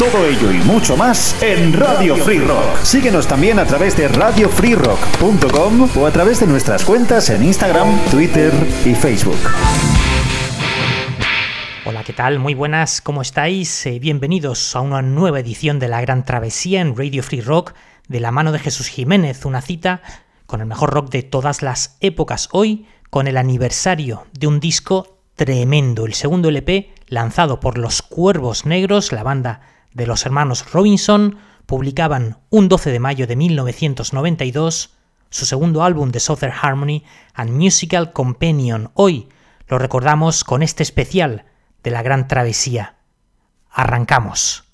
Todo ello y mucho más en Radio Free Rock. Síguenos también a través de radiofreerock.com o a través de nuestras cuentas en Instagram, Twitter y Facebook. Hola, ¿qué tal? Muy buenas, ¿cómo estáis? Eh, bienvenidos a una nueva edición de La Gran Travesía en Radio Free Rock de la mano de Jesús Jiménez, una cita con el mejor rock de todas las épocas. Hoy, con el aniversario de un disco tremendo, el segundo LP lanzado por Los Cuervos Negros, la banda de los hermanos Robinson, publicaban un 12 de mayo de 1992 su segundo álbum de Southern Harmony and Musical Companion. Hoy lo recordamos con este especial de la Gran Travesía. Arrancamos.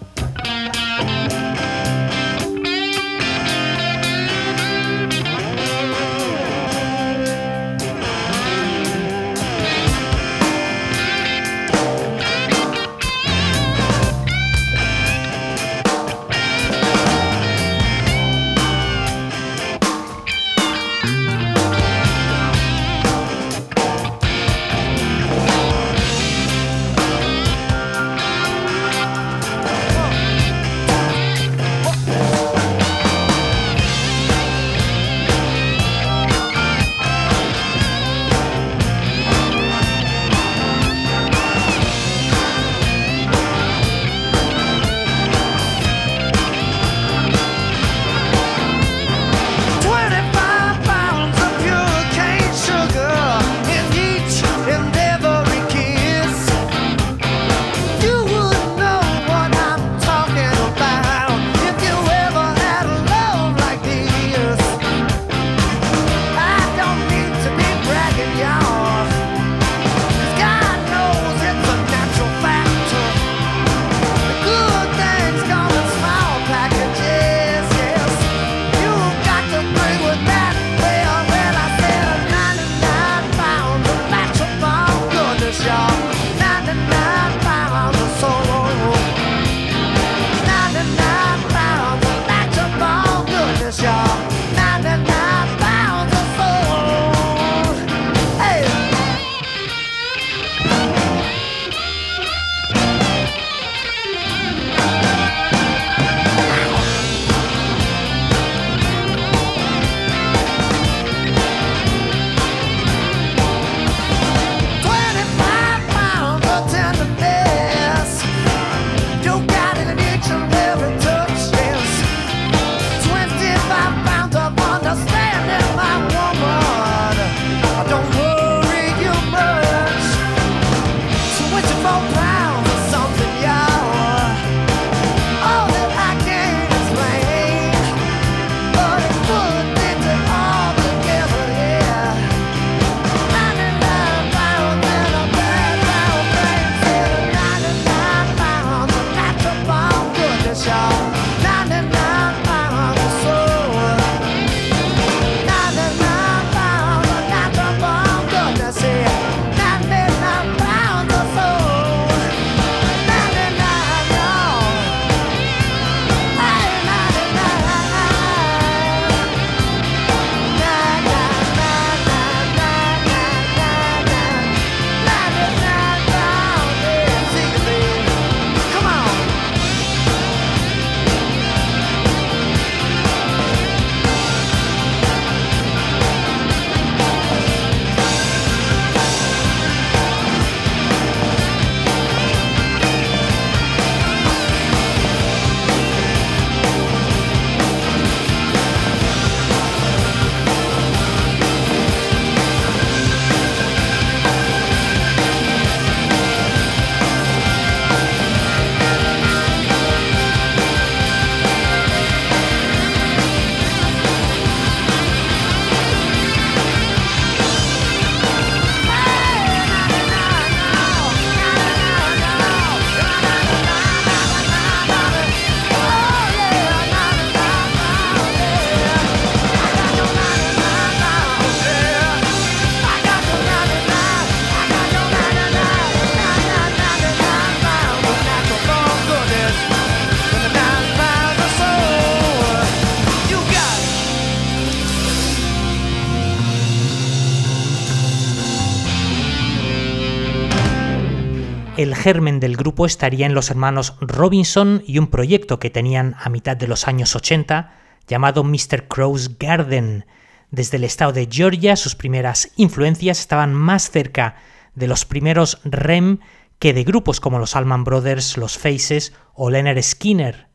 El germen del grupo estaría en los hermanos Robinson y un proyecto que tenían a mitad de los años 80 llamado Mr. Crow's Garden. Desde el estado de Georgia sus primeras influencias estaban más cerca de los primeros REM que de grupos como los Allman Brothers, los Faces o Leonard Skinner.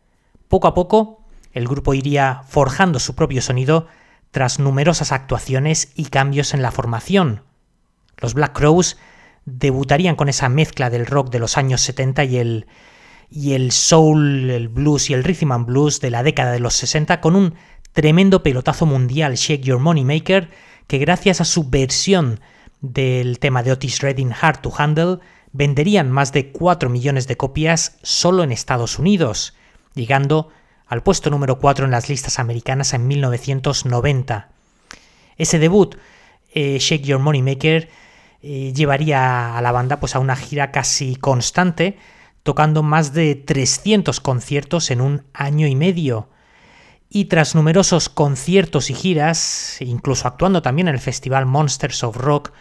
Poco a poco, el grupo iría forjando su propio sonido tras numerosas actuaciones y cambios en la formación. Los Black Crows debutarían con esa mezcla del rock de los años 70 y el, y el soul, el blues y el rhythm and blues de la década de los 60 con un tremendo pelotazo mundial Shake Your Money Maker que gracias a su versión del tema de Otis Redding Hard to Handle venderían más de 4 millones de copias solo en Estados Unidos, llegando al puesto número 4 en las listas americanas en 1990. Ese debut, eh, Shake Your Money Maker, eh, llevaría a la banda pues, a una gira casi constante, tocando más de 300 conciertos en un año y medio. Y tras numerosos conciertos y giras, incluso actuando también en el festival Monsters of Rock,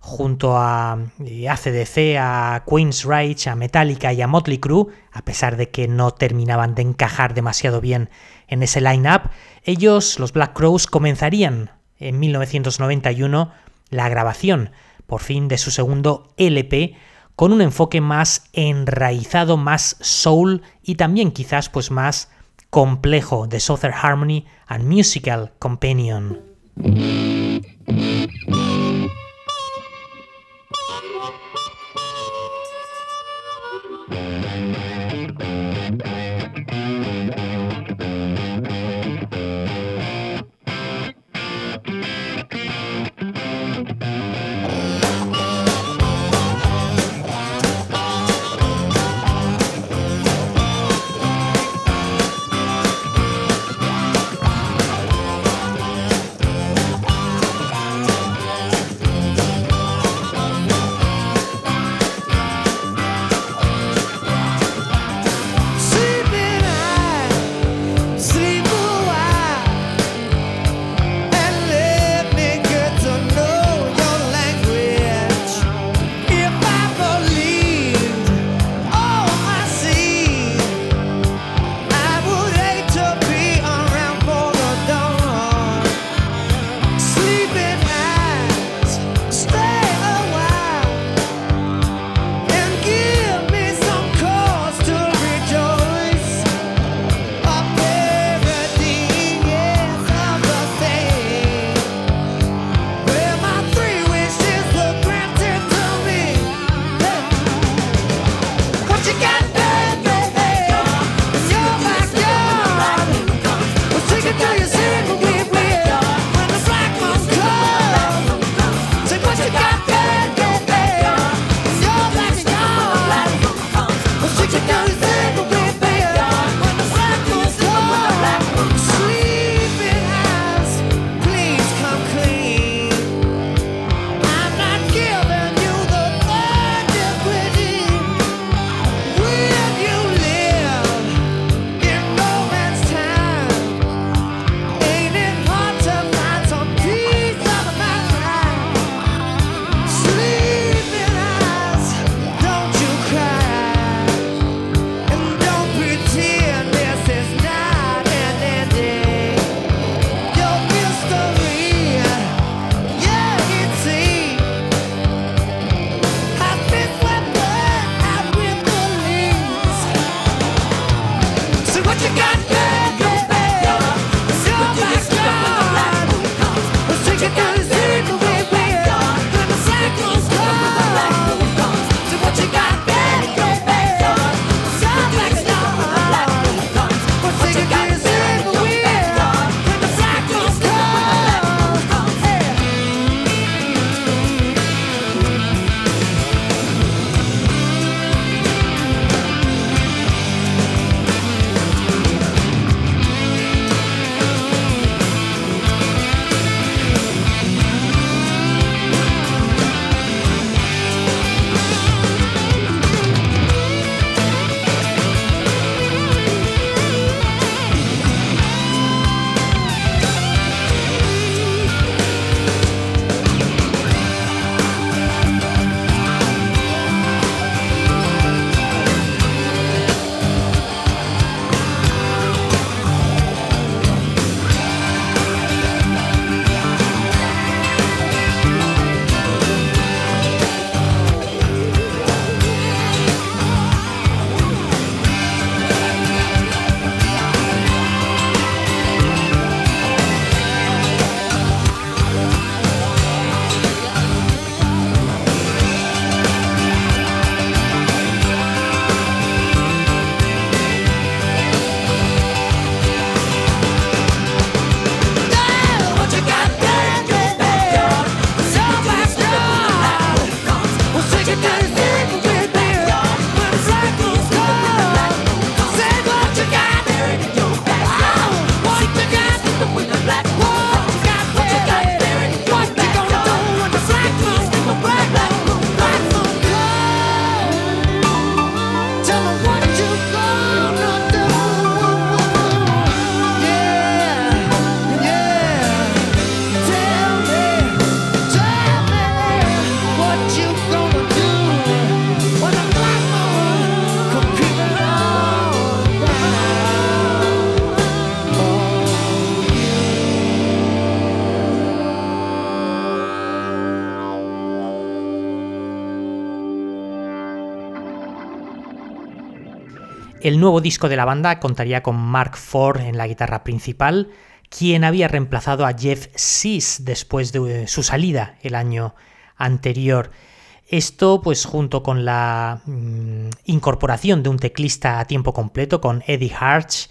junto a eh, ACDC, a Queen's Rage, a Metallica y a Motley Crue, a pesar de que no terminaban de encajar demasiado bien en ese line-up, ellos, los Black Crows, comenzarían en 1991 la grabación por fin de su segundo LP con un enfoque más enraizado, más soul y también quizás pues más complejo de Southern Harmony and Musical Companion. El nuevo disco de la banda contaría con Mark Ford en la guitarra principal, quien había reemplazado a Jeff Sees después de su salida el año anterior. Esto, pues junto con la mm, incorporación de un teclista a tiempo completo con Eddie Harch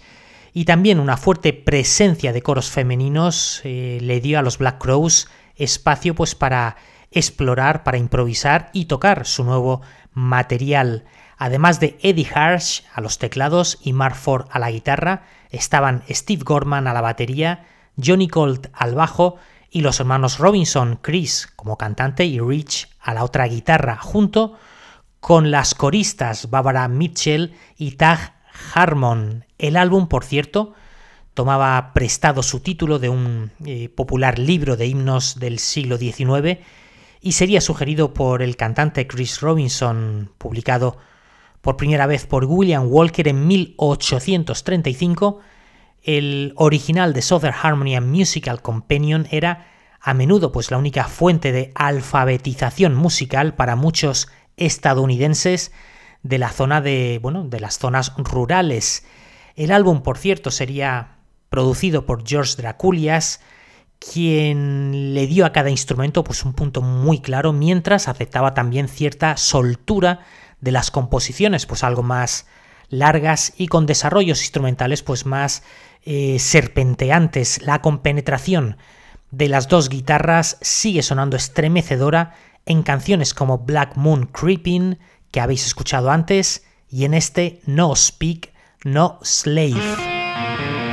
y también una fuerte presencia de coros femeninos, eh, le dio a los Black Crows espacio pues para explorar, para improvisar y tocar su nuevo material. Además de Eddie Harsh a los teclados y Mark Ford a la guitarra, estaban Steve Gorman a la batería, Johnny Colt al bajo y los hermanos Robinson, Chris como cantante y Rich a la otra guitarra, junto con las coristas Barbara Mitchell y Tag Harmon. El álbum, por cierto, tomaba prestado su título de un eh, popular libro de himnos del siglo XIX y sería sugerido por el cantante Chris Robinson, publicado por primera vez por William Walker en 1835, el original de Southern Harmony and Musical Companion era a menudo pues la única fuente de alfabetización musical para muchos estadounidenses de la zona de, bueno, de las zonas rurales. El álbum, por cierto, sería producido por George Draculias, quien le dio a cada instrumento pues un punto muy claro, mientras aceptaba también cierta soltura de las composiciones, pues algo más largas y con desarrollos instrumentales pues más eh, serpenteantes. La compenetración de las dos guitarras sigue sonando estremecedora en canciones como Black Moon Creeping, que habéis escuchado antes, y en este No Speak, No Slave.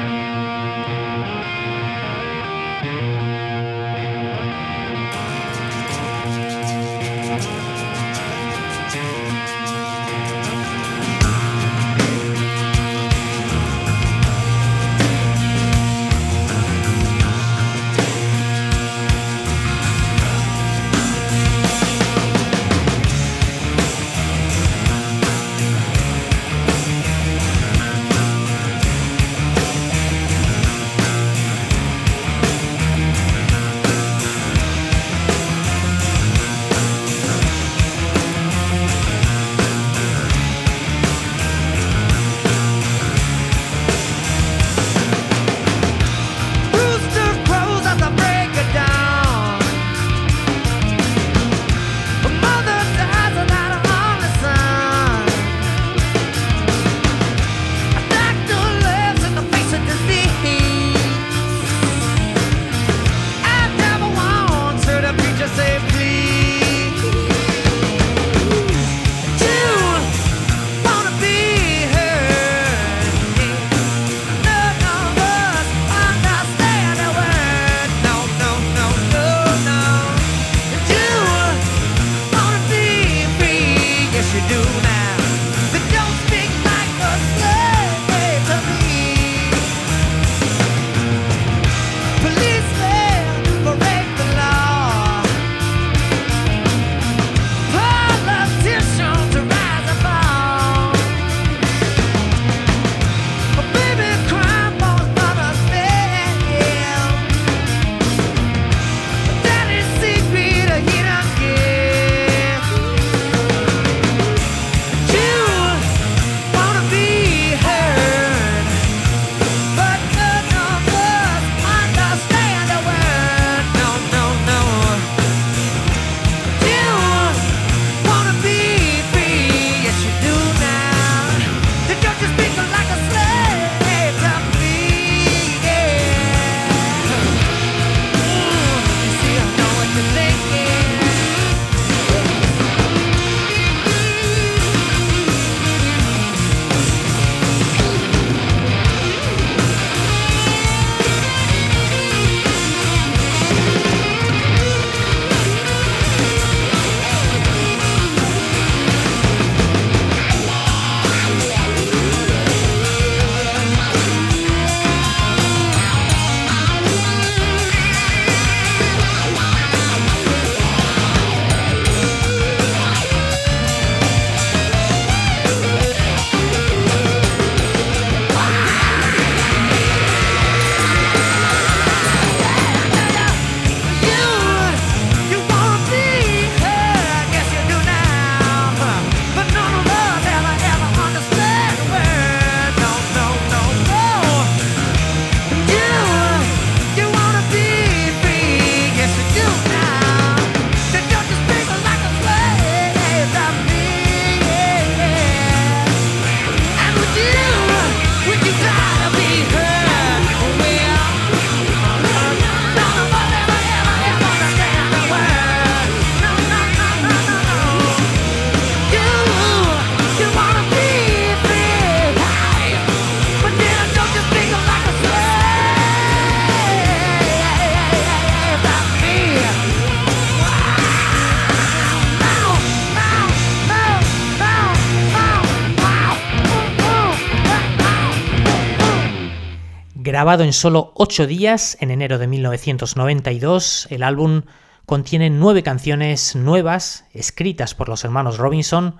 Grabado en solo 8 días, en enero de 1992, el álbum contiene nueve canciones nuevas, escritas por los hermanos Robinson,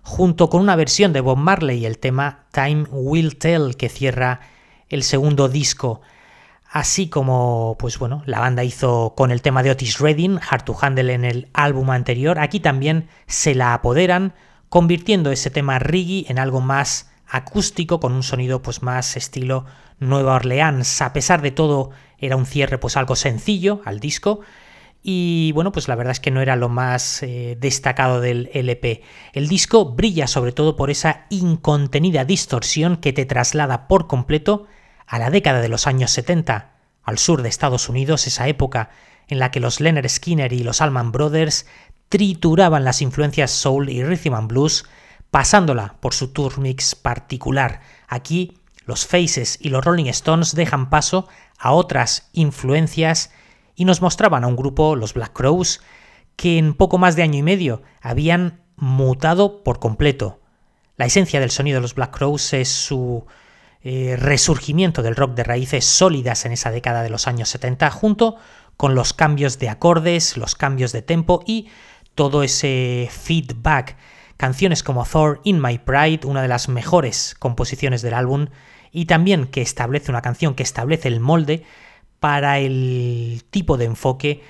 junto con una versión de Bob Marley, el tema Time Will Tell, que cierra el segundo disco. Así como, pues bueno, la banda hizo con el tema de Otis Redding, Hard to Handle en el álbum anterior, aquí también se la apoderan, convirtiendo ese tema reggae en algo más acústico, con un sonido pues más estilo Nueva Orleans. A pesar de todo, era un cierre pues algo sencillo al disco, y bueno, pues la verdad es que no era lo más eh, destacado del LP. El disco brilla sobre todo por esa incontenida distorsión que te traslada por completo a la década de los años 70, al sur de Estados Unidos, esa época en la que los Leonard Skinner y los Allman Brothers trituraban las influencias soul y rhythm and blues, pasándola por su tour mix particular. Aquí los Faces y los Rolling Stones dejan paso a otras influencias y nos mostraban a un grupo, los Black Crows, que en poco más de año y medio habían mutado por completo. La esencia del sonido de los Black Crows es su eh, resurgimiento del rock de raíces sólidas en esa década de los años 70, junto con los cambios de acordes, los cambios de tempo y todo ese feedback. Canciones como Thor in My Pride, una de las mejores composiciones del álbum, y también que establece una canción que establece el molde para el tipo de enfoque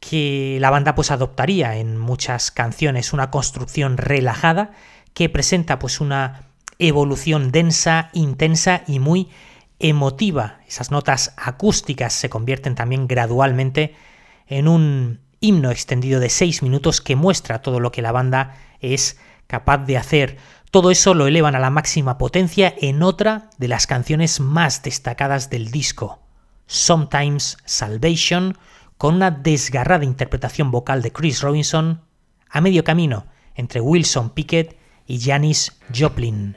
que la banda pues adoptaría en muchas canciones, una construcción relajada que presenta pues una evolución densa, intensa y muy emotiva. Esas notas acústicas se convierten también gradualmente en un himno extendido de seis minutos que muestra todo lo que la banda es capaz de hacer. Todo eso lo elevan a la máxima potencia en otra de las canciones más destacadas del disco. Sometimes Salvation, con una desgarrada interpretación vocal de Chris Robinson, a medio camino entre Wilson Pickett y Janis Joplin.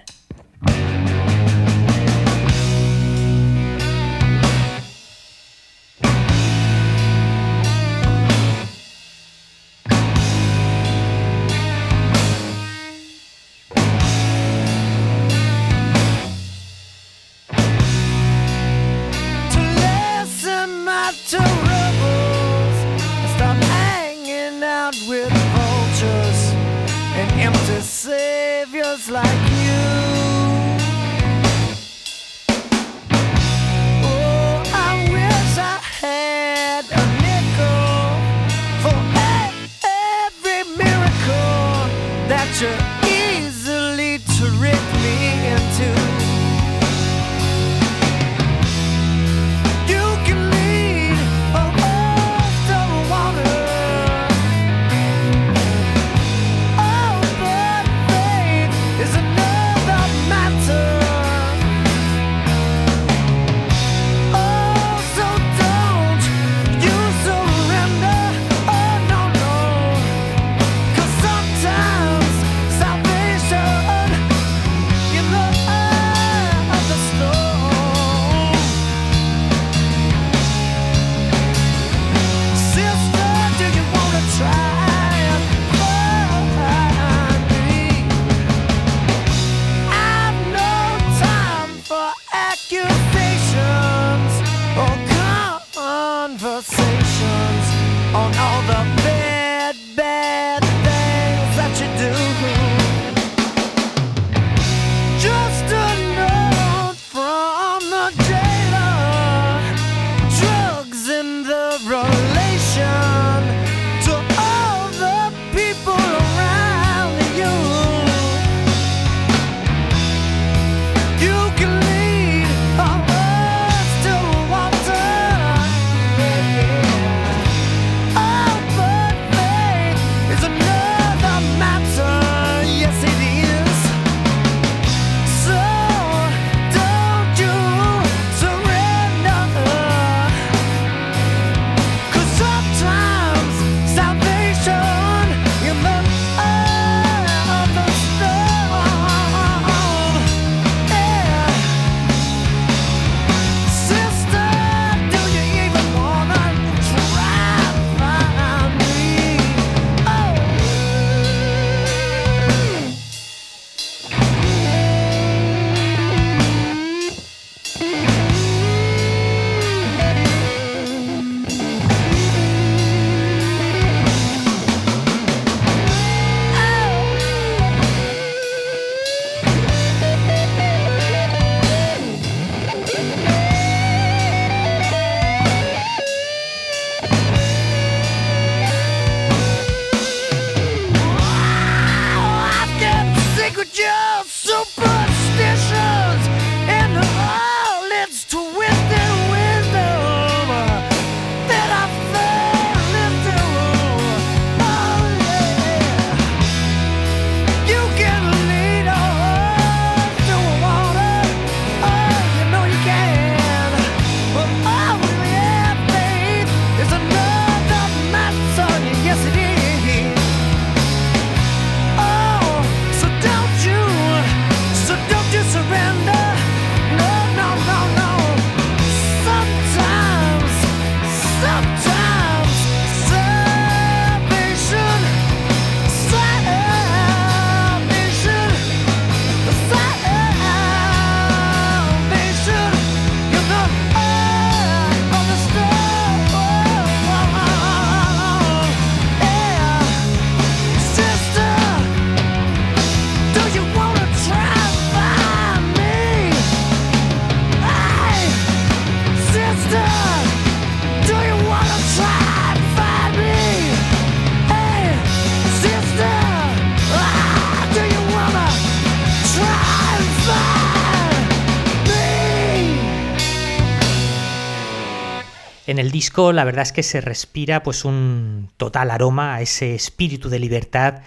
La verdad es que se respira pues un total aroma a ese espíritu de libertad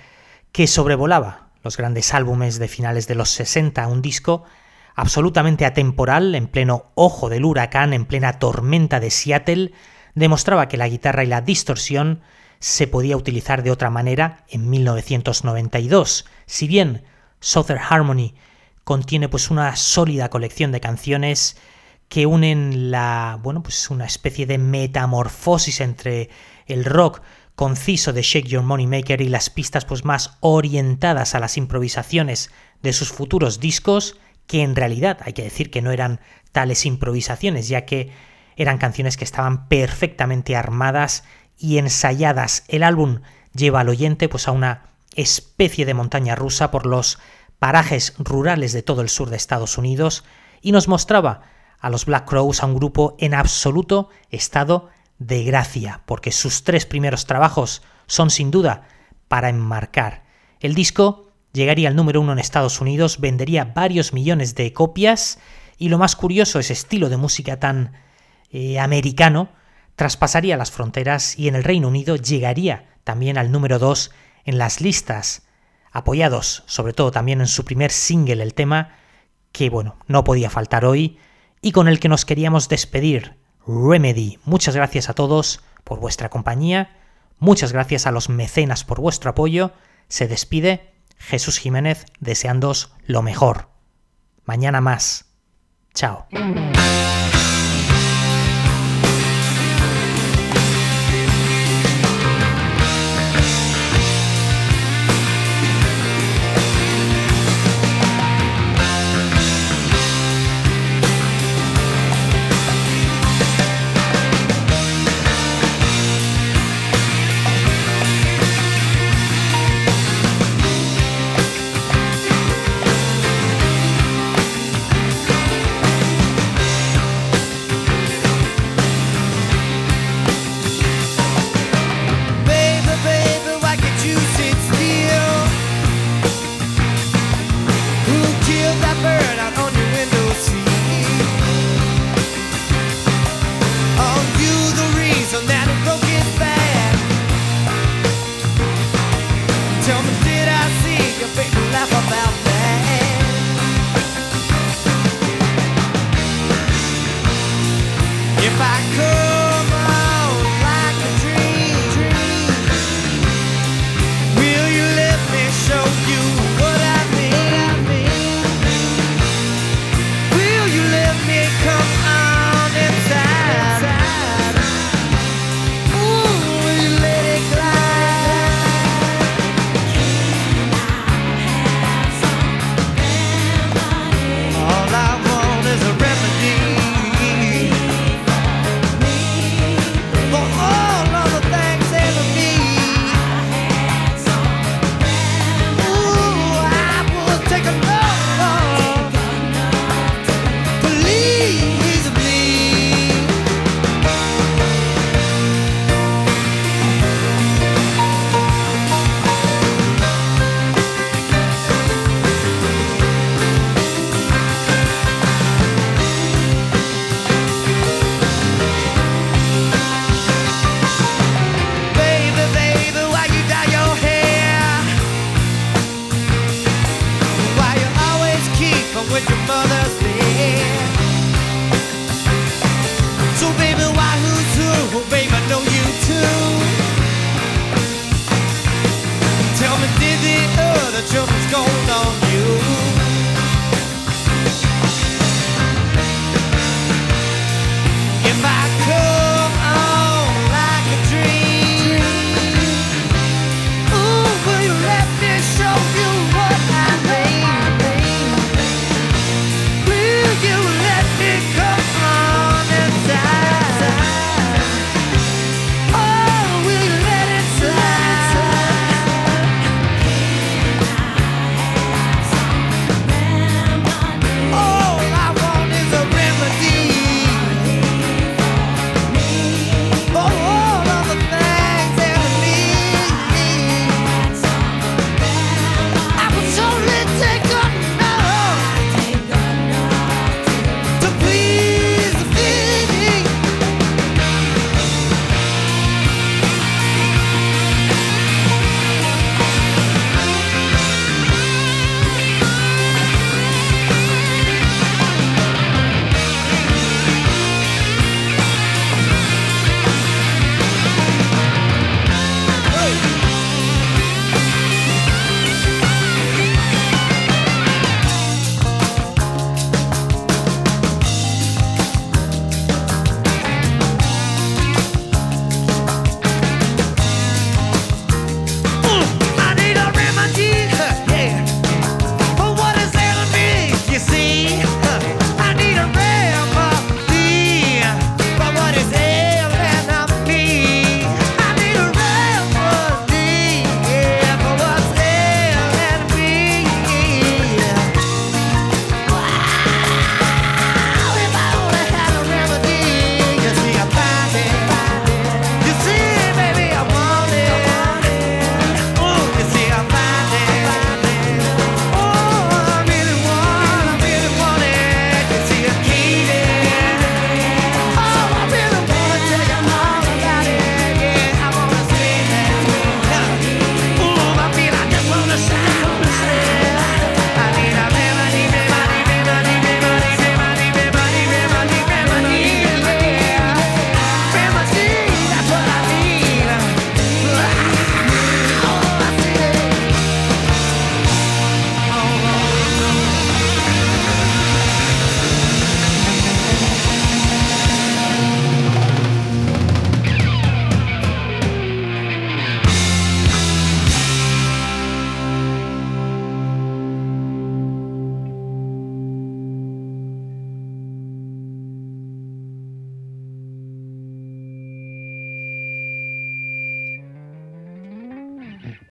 que sobrevolaba los grandes álbumes de finales de los 60, un disco absolutamente atemporal, en pleno ojo del huracán, en plena tormenta de Seattle, demostraba que la guitarra y la distorsión se podía utilizar de otra manera en 1992. Si bien Southern Harmony contiene pues una sólida colección de canciones que unen la, bueno, pues una especie de metamorfosis entre el rock conciso de Shake Your Money Maker y las pistas pues más orientadas a las improvisaciones de sus futuros discos, que en realidad hay que decir que no eran tales improvisaciones, ya que eran canciones que estaban perfectamente armadas y ensayadas. El álbum lleva al oyente pues a una especie de montaña rusa por los parajes rurales de todo el sur de Estados Unidos y nos mostraba a los Black Crows a un grupo en absoluto estado de gracia, porque sus tres primeros trabajos son sin duda para enmarcar. El disco llegaría al número uno en Estados Unidos, vendería varios millones de copias y lo más curioso, ese estilo de música tan eh, americano traspasaría las fronteras y en el Reino Unido llegaría también al número dos en las listas, apoyados sobre todo también en su primer single, el tema que bueno, no podía faltar hoy, y con el que nos queríamos despedir, Remedy. Muchas gracias a todos por vuestra compañía, muchas gracias a los mecenas por vuestro apoyo. Se despide Jesús Jiménez deseándos lo mejor. Mañana más. Chao.